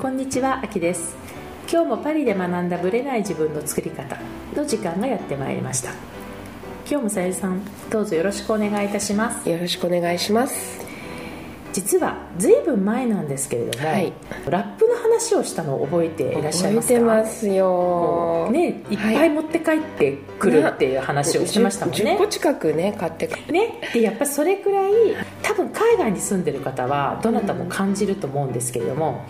こんにちは、あきです。今日もパリで学んだブレない自分の作り方の時間がやってまいりました。今日もさゆりさんどうぞよろしくお願いいたします。よろしくお願いします。実はずいぶん前なんですけれども、はい、ラップの話をしたのを覚えていらっしゃいますか？覚えてますよ、ね、いっぱい持って帰ってくるっていう話をしてましたもんね、10個近くね買ってねでやっぱそれくらい多分海外に住んでる方はどなたも感じると思うんですけれども、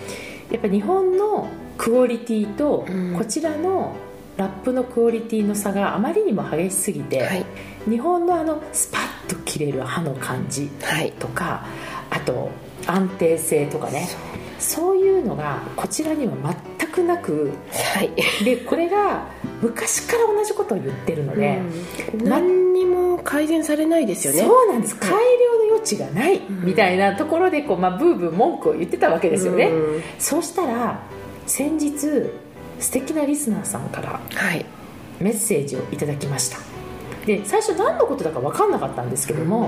やっぱ日本のクオリティとこちらのラップのクオリティの差があまりにも激しすぎて、はい、日本のあのスパッと切れる刃の感じとか、はい、あと安定性とかね。そういうのがこちらには全くなく、はい、でこれが昔から同じことを言ってるので、うん、何にも改善されないですよね。そうなんです。改良の余地がない、みたいなところでこう、まあ、ブーブー文句を言ってたわけですよね、うん、そうしたら先日素敵なリスナーさんからメッセージをいただきました。で最初何のことだか分かんなかったんですけども、うん。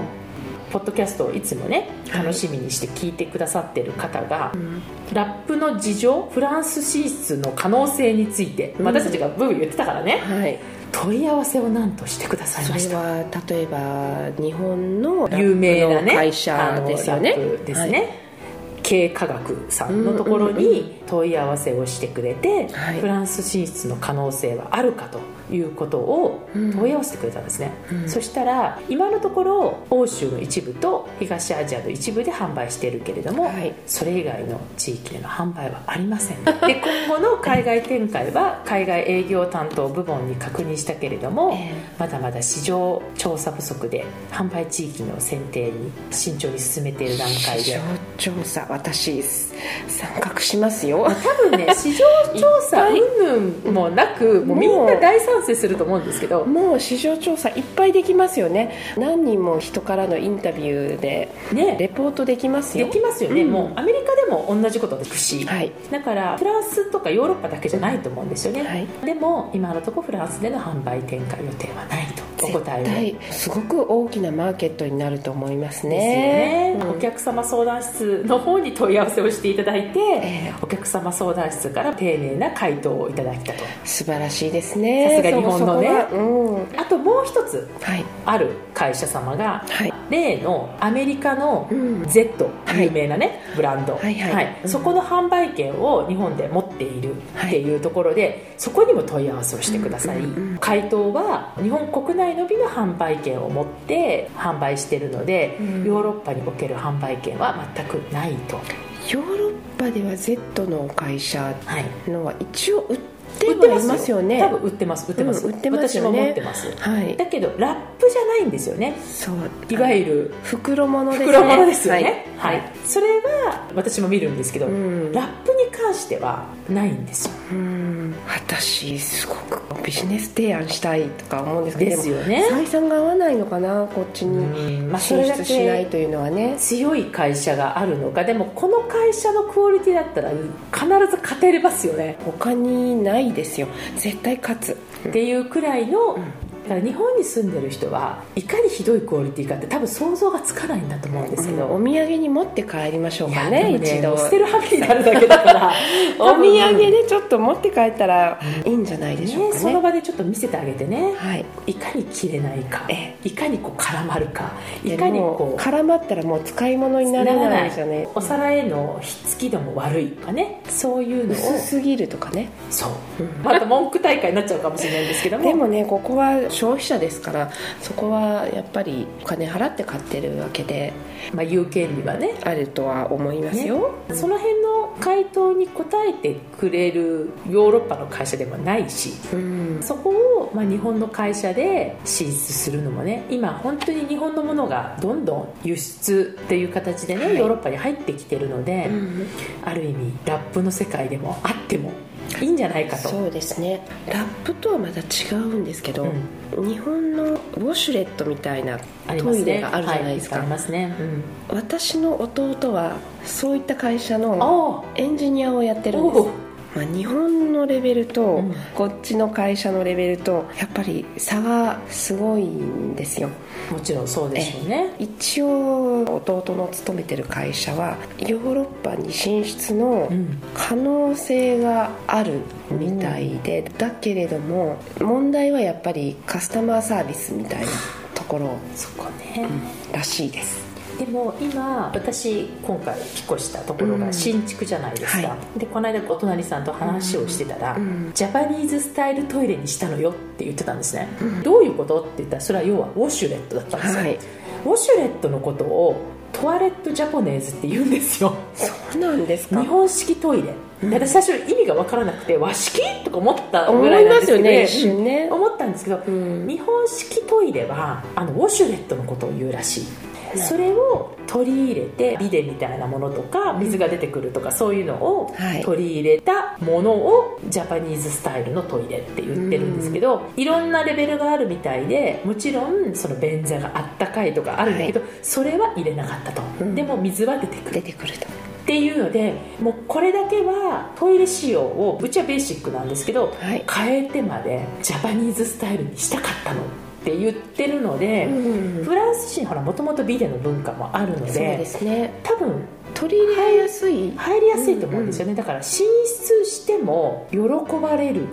ポッドキャストをいつもね楽しみにして聞いてくださってる方が、ラップの事情フランス進出の可能性について、うん、私たちがブーブー言ってたからね、はい、問い合わせを何としてくださいました？それは例えば日本の有名なね会社ですよねですね、はい経科学さんのところに問い合わせをしてくれて、フランス進出の可能性はあるかということを問い合わせてくれたんですね、うん、そしたら今のところ欧州の一部と東アジアの一部で販売しているけれども、はい、それ以外の地域での販売はありません で今後の海外展開は海外営業担当部門に確認したけれども、えー、まだまだ市場調査不足で販売地域の選定に慎重に進めている段階で。市場調査私参画しますよ。多分ね 市場調査云々もなくもうみんな大賛成すると思うんですけど。もう市場調査いっぱいできますよね。何人も人からのインタビューでね。レポートできますよ。できますよね、うん、もうアメリカでも同じことでくし、はい、だからフランスとかヨーロッパだけじゃないと思うんですよね、はい、でも今のところフランスでの販売展開予定はないとお答えをすごく大きなマーケットになると思いますね、ね。うん、お客様相談室の方に問い合わせをしていただいて、えー、お客様相談室から丁寧な回答をいただいたと。素晴らしいですね。さすが日本のね、うん、あともう一つ、はい、ある会社様が、はい、例のアメリカの Z、うん、有名なね、はい、ブランド、はいはい。そこの販売権を日本で持っているっていうところで、そこにも問い合わせをしてください、回答は日本国内のびの販売権を持って販売してるので、ヨーロッパにおける販売権は全くないと。ヨーロッパでは Z の会社のは一応売ってますよね。多分売ってます。売ってます、うん、売ってますよね。私も持ってます、はい、だけどラップじゃないんですよね。そう。いわゆる袋物ですね。袋物ですよね、はい、はい、それは私も見るんですけど、うん、ラップに関してはないんですよ、うん、私すごくビジネス提案したいとか思うんですけどですよね。採算が合わないのかなこっちに、まあ、進出しないというのはね。強い会社があるのか。でもこの会社のクオリティだったら必ず勝てれますよね。他にないですよ。絶対勝つ。っていうくらいのだから日本に住んでる人はいかにひどいクオリティかって多分想像がつかないんだと思うんですけど、うん、お土産に持って帰りましょうかねね一度。捨てるはめになるだけだからお土産でちょっと持って帰ったらいいんじゃないでしょうかね、ね、その場でちょっと見せてあげてね、はい、いかに切れないかいかにこう絡まるかいかにこう絡まったらもう使い物にならないですよね。お皿へのひっつき度も悪いとかね。そういうのを。薄すぎるとかね。そう、うん、また文句大会になっちゃうかもしれないんですけども。でもねここは消費者ですからそこはやっぱりお金払って買ってるわけで、まあ、言う権利はねあるとは思いますよ、ね、その辺の回答に答えてくれるヨーロッパの会社でもないし、うん、そこを、まあ、日本の会社で進出するのもね今本当に日本のものがどんどん輸出っていう形でね、はい、ヨーロッパに入ってきてるので、うん、ある意味ラップの世界でもあってもいいんじゃないかと。そうですね。ラップとはまた違うんですけど、うん、日本のウォシュレットみたいなトイレがあるじゃないですか、ありますね、私の弟はそういった会社のエンジニアをやってるんですまあ、日本のレベルと、うん、こっちの会社のレベルとやっぱり差がすごいんですよ。もちろんそうですよね。一応弟の勤めてる会社はヨーロッパに進出の可能性があるみたいで、うん、だけれども問題はやっぱりカスタマーサービスみたいなところそこね、うん、らしいですでも今私今回引っ越したところが新築じゃないですか、うんはい、でこの間お隣さんと話をしてたら、うん、ジャパニーズスタイルトイレにしたのよって言ってたんですね、うん、どういうことって言ったらそれは要はウォシュレットだったんですよ、はい、ウォシュレットのことをトワレットジャポネーズって言うんですよ。そうなんですか？日本式トイレ。私最初意味が分からなくて和式？とか思ったぐらいなんですけど、ね、一瞬ね。思ったんですけど、うん、日本式トイレはあのウォシュレットのことを言うらしいそれを取り入れてビデみたいなものとか水が出てくるとかそういうのを取り入れたものをジャパニーズスタイルのトイレって言ってるんですけどいろんなレベルがあるみたいでもちろんその便座があったかいとかあるんだけど、それは入れなかったと、でも水は出てくる。出てくると。っていうのでもうこれだけはトイレ仕様をうちはベーシックなんですけど、はい、変えてまでジャパニーズスタイルにしたかったのって言ってるので、うん、フランス人ほらもともとビデの文化もあるのでそうですね。多分取り入れやすい。入りやすいと思うんですよね、うんうん、だから進出しても喜ばれる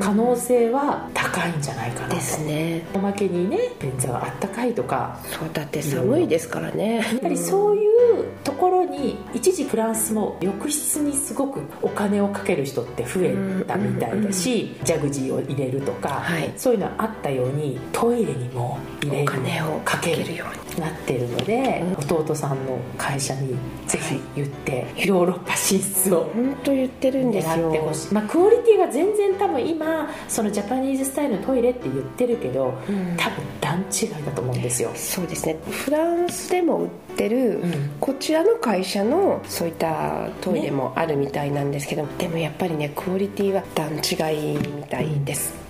可能性は高いんじゃないかなですね。おまけにね便座があったかいとか。そうだって寒いですからね。やっぱりそういうとに一時フランスも浴室にすごくお金をかける人って増えたみたいだし、ジャグジーを入れるとか、はい、そういうのあったようにトイレにも入れるお金をかけるようになってるので、うん、弟さんの会社にぜひ言って、はい、ヨーロッパ進出を本当言ってるんですよ。狙ってほしい、まあ、クオリティが全然多分今そのジャパニーズスタイルのトイレって言ってるけど、うん、多分段違いだと思うんですよ。そうですね。フランスでも売ってる、うん、こちらの会社のそういったトイレもあるみたいなんですけど、ね、でもやっぱりねクオリティは段違いみたいです、うん、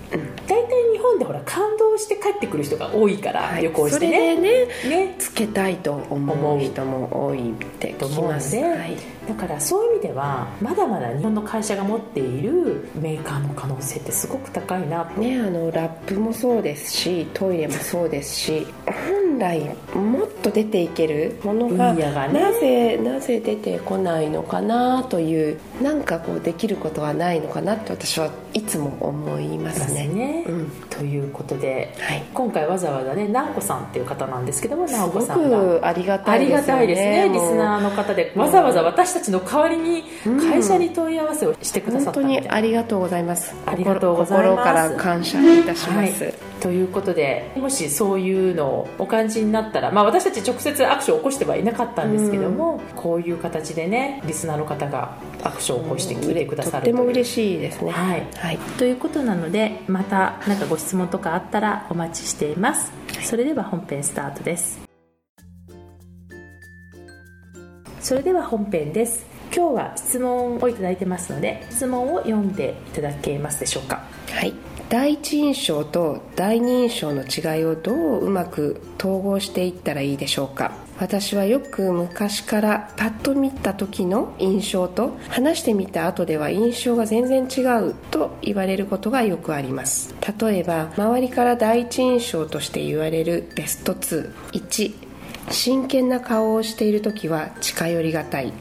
本でほら感動して帰ってくる人が多いから、はい、旅行してね。そねね。つけたいと思う人も多いって聞きます、はい。だからそういう意味ではまだまだ日本の会社が持っているメーカーの可能性ってすごく高いなと。ねあのラップもそうですしトイレもそうですし本来もっと出ていけるものがが、ね、なぜなぜ出てこないのかなというなんかこうできることはないのかなって私はいつも思いますね。ということで、はい、今回わざわざね直子さんっていう方なんですけども直子さんが。ありがたいです、ね、ありがたいですねリスナーの方で。わざわざ私たちの代わりに会社に問い合わせをしてくださった、うん、本当にありがとうございます。ありがとうございます。心から感謝いたします、はい、ということでもしそういうのをお感じになったら、まあ、私たち直接アクションを起こしてはいなかったんですけども、うん、こういう形でねリスナーの方がアクションを起こして聞いてくださる、とても嬉しいですね、はい、はい、ということなのでまた何かご質問とかあったらお待ちしています。それでは本編スタートです。それでは本編です。今日は質問をいただいてますので質問を読んでいただけますでしょうか？はい第一印象と第二印象の違いをどううまく統合していったらいいでしょうか？私はよく昔からパッと見た時の印象と話してみた後では印象が全然違うと言われることがよくあります。例えば周りから第一印象として言われるベスト21真剣な顔をしている時は近寄りがたい。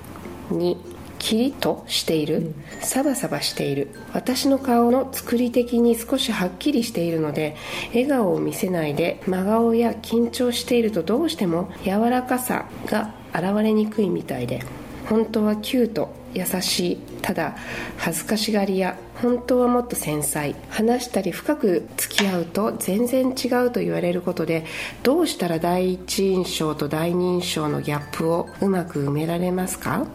2キリッとしている、サバサバしている私の顔の作り的に少しはっきりしているので笑顔を見せないで真顔や緊張しているとどうしても柔らかさが現れにくいみたいで本当はキュート優しいただ恥ずかしがり屋本当はもっと繊細話したり深く付き合うと全然違うと言われることでどうしたら第一印象と第二印象のギャップをうまく埋められますか？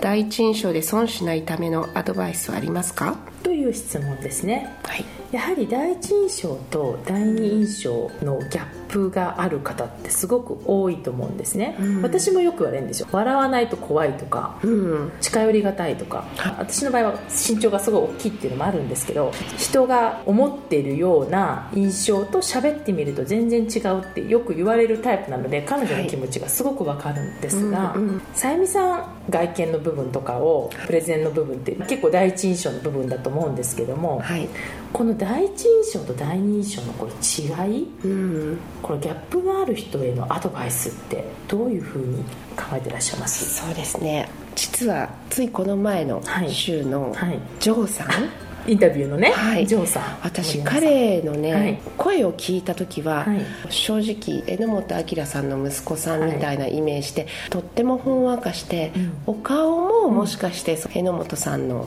第一印象で損しないためのアドバイスはありますか？という質問ですね、はい、やはり第一印象と第二印象のギャップがある方ってすごく多いと思うんですね、うん、私もよく言われるんですよ。笑わないと怖いとか、うん、近寄りがたいとか。私の場合は身長がすごい大きいっていうのもあるんですけど人が思っているような印象と喋ってみると全然違うってよく言われるタイプなので彼女の気持ちがすごくわかるんですが、さゆみさん外見の部分とかをプレゼンの部分って結構第一印象の部分だと思うんですけども、はい、この第一印象と第二印象のこの違い、うん、このギャップがある人へのアドバイスってどういうふうに考えてらっしゃいます？そうですね。実はついこの前の週のジョーさん、はいはいインタビューのね、はい、ジョーさん私彼のね、はい、声を聞いた時は、はい、正直榎本明さんの息子さんみたいなイメージで、とってもほんわかして、お顔ももしかして榎本さんの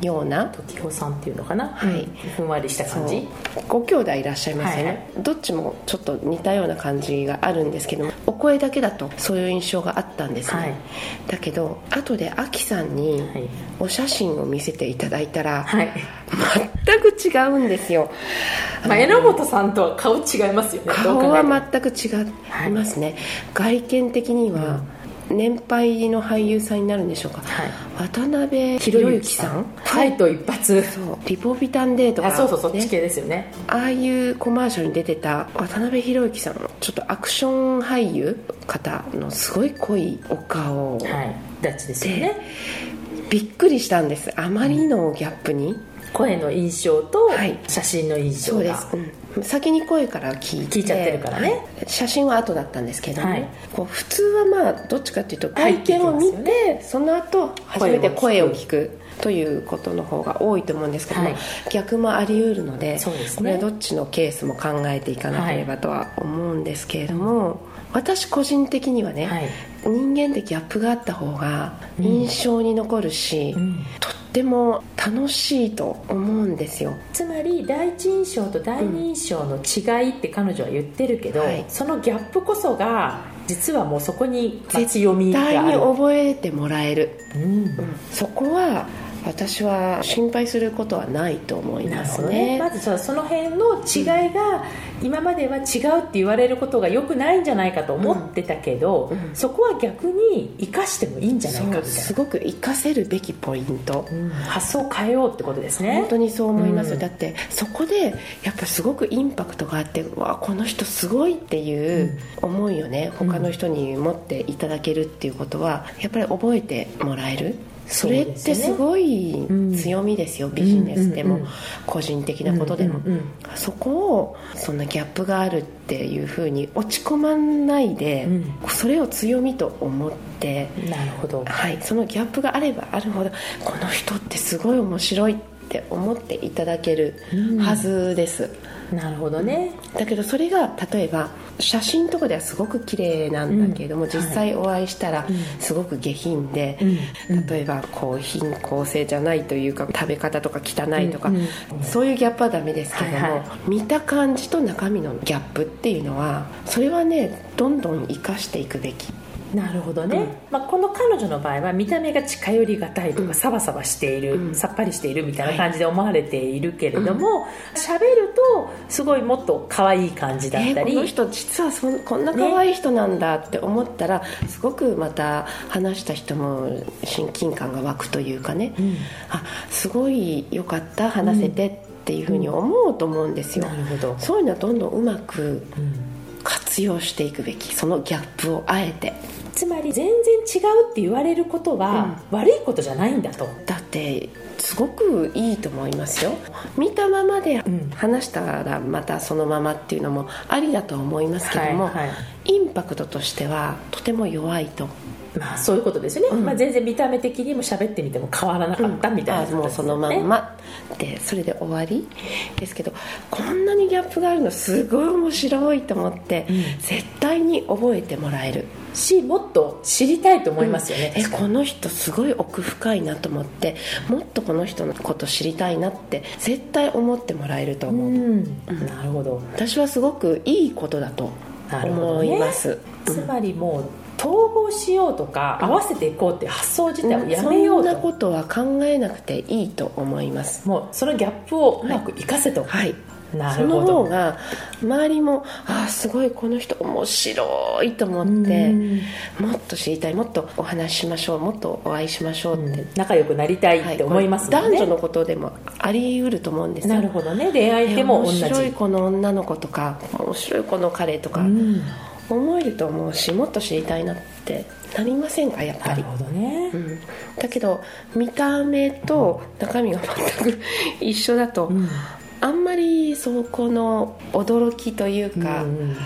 ような、時子さんっていうのかな、はい、ふんわりした感じ？ご兄弟いらっしゃいますよね、どっちもちょっと似たような感じがあるんですけどもお声だけだとそういう印象があったんですね、だけど後でアキさんにお写真を見せていただいたら、はい全く違うんですよ、まあ、榎本さんとは顔違いますよね。顔は全く違いますね、はい、外見的には、年配の俳優さんになるんでしょうか、はい、渡辺裕之さん。ファイト一発。そう。リポビタンデーとか、ね、そうそうそっち系ですよね。ああいうコマーシャルに出てた渡辺裕之さんちょっとアクション俳優方のすごい濃いお顔。はい。ダッチですよね。びっくりしたんです。あまりのギャップに、声の印象と写真の印象が、はい、うん、先に声から聞いて聞いちゃってるからね。写真は後だったんですけども、はい、こう普通はまあどっちかっていうと外見を見て、ね、その後初めて声を聞くということの方が多いと思うんですけども、はい、逆もあり得るのでそうです、ね、これはどっちのケースも考えていかなければとは思うんですけれども、私個人的にはね、はい、人間でギャップがあった方が印象に残るし、うん、とっても楽しいと思うんですよ。つまり第一印象と第二印象の違いって彼女は言ってるけど、うんはい、そのギャップこそが実はもうそこに強みがある。絶対に覚えてもらえる、うん、うん、そこは私は心配することはないと思いますね、ね、まずその辺の違いが今までは違うって言われることがよくないんじゃないかと思ってたけど、うん。うん、そこは逆に生かしてもいいんじゃないかみたいな。すごく生かせるべきポイント、うん、発想を変えようってことですね。本当にそう思います、だってそこでやっぱすごくインパクトがあってわこの人すごいっていう思いをね他の人に持っていただけるっていうことはやっぱり覚えてもらえるそれってすごい強みですよ、ビジネスでも、個人的なことでも、そこをそんなギャップがあるっていうふうに落ち込まないで、それを強みと思ってなるほど、はい、そのギャップがあればあるほどこの人ってすごい面白いって思っていただけるはずです、なるほどね。だけどそれが例えば写真とかではすごく綺麗なんだけれども、うん、実際お会いしたらすごく下品で、うん、例えばこう貧困性じゃないというか食べ方とか汚いとか、うん、そういうギャップはダメですけども、はいはい、見た感じと中身のギャップっていうのはそれはねどんどん生かしていくべきなるほどね、うん、まあ、この彼女の場合は見た目が近寄りがたいとか、うん、サバサバしている、うん、さっぱりしているみたいな感じで思われているけれども喋、るとすごいもっと可愛い感じだったり、この人実はそこんな可愛い人なんだって思ったら、ね、すごくまた話した人も親近感が湧くというかね、うん、あすごいよかった話せてっていうふうに思うと思うんですよ、なるほど。そういうのはどんどんうまく活用していくべきそのギャップをあえてつまり全然違うって言われることは悪いことじゃないんだと、だってすごくいいと思いますよ。見たままで話したらまたそのままっていうのもありだと思いますけども、はいはい、インパクトとしてはとても弱いと。まあ、そういうことですよね、うん、まあ、全然見た目的にも喋ってみても変わらなかったみたいな、ね。うん、もうそのまんま。でそれで終わり。ですけどこんなにギャップがあるのすごい面白いと思って、うん、絶対に覚えてもらえるしもっと知りたいと思いますよね、えこの人すごい奥深いなと思ってもっとこの人のこと知りたいなって絶対思ってもらえると思う、なるほど。私はすごくいいことだと思います、ね、つまりもう統合しようとか、合わせていこうっていう発想自体をやめようと、そんなことは考えなくていいと思います。もうそのギャップをうまく生かせと、はい、なるほどその方が周りもああすごいこの人面白いと思ってもっと知りたいもっとお話ししましょうもっとお会いしましょうって、仲良くなりたいって思いますね、はい、男女のことでもあり得ると思うんですよ。なるほどね。恋愛でも同じ。面白いこの女の子とか面白いこの彼とか、思えると思うしもっと知りたいなってなりませんかやっぱり。なるほどね、うん、だけど見た目と中身が全く一緒だと、うんあんまりそこの驚きというか、うん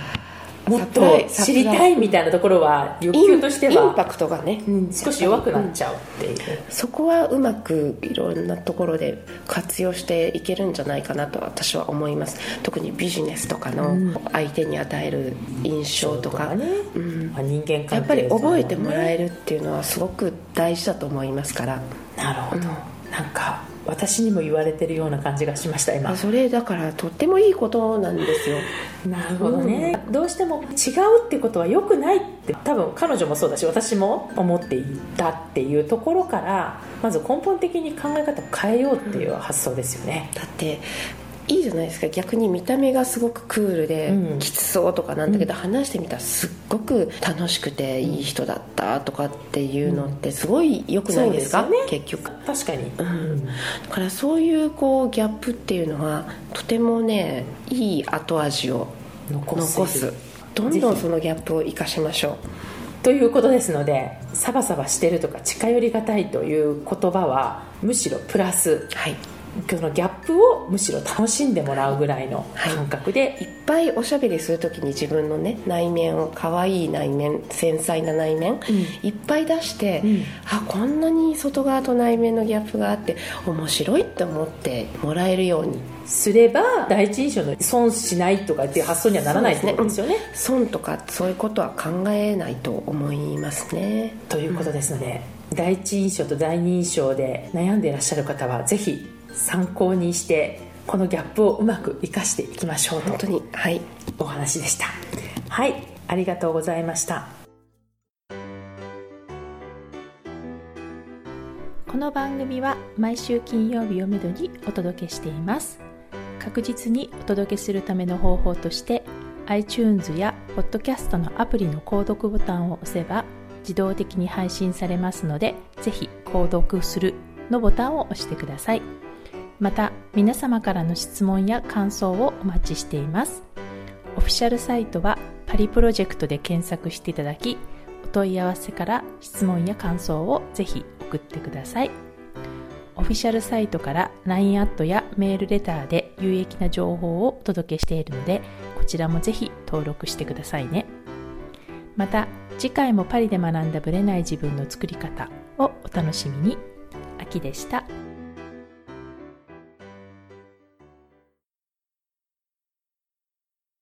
もっと知りたいみたいなところは欲求としてはインパクトがね、うん、少し弱くなっちゃうっていう、うん、そこはうまくいろんなところで活用していけるんじゃないかなと私は思います。特にビジネスとかの相手に与える印象とか,、ね。うん、まあ、人間関係、やっぱり覚えてもらえるっていうのはすごく大事だと思いますから。なるほど、なんか私にも言われてるような感じがしました今。それだからとってもいいことなんですよ。なるほどね、うん、どうしても違うってことは良くないって多分彼女もそうだし私も思っていたっていうところからまず根本的に考え方を変えようっていう発想ですよね、うん、だっていいじゃないですか。逆に見た目がすごくクールで、きつそうとかなんだけど、うん、話してみたらすっごく楽しくていい人だったとかっていうのってすごい良くないですか、うんね、結局。確かに、うん、だからそういうこうギャップっていうのはとてもねいい後味を残す。どんどんそのギャップを生かしましょう。ということですのでサバサバしてるとか近寄りがたいという言葉はむしろプラス、はいそのギャップをむしろ楽しんでもらうぐらいの感覚で、はい、いっぱいおしゃべりする時に自分のね内面を可愛い内面繊細な内面、うん、いっぱい出して、うん、あこんなに外側と内面のギャップがあって面白いって思ってもらえるように。すれば第一印象の損しないとかっていう発想にはならないってことですよね、ね、損とかそういうことは考えないと思いますね。ということですので、うん、第一印象と第二印象で悩んでいらっしゃる方はぜひ参考にしてこのギャップをうまく生かしていきましょうと本当に。はい。お話でした。はい。ありがとうございました。この番組は毎週金曜日をめどにお届けしています。確実にお届けするための方法として iTunes や Podcast のアプリの購読ボタンを押せば自動的に配信されますのでぜひ購読するのボタンを押してください。また皆様からの質問や感想をお待ちしています。オフィシャルサイトはパリプロジェクトで検索していただきお問い合わせから質問や感想をぜひ送ってください。オフィシャルサイトから LINE アットやメールレターで有益な情報をお届けしているのでこちらもぜひ登録してくださいね。また次回もパリで学んだブレない自分の作り方をお楽しみに。秋でした。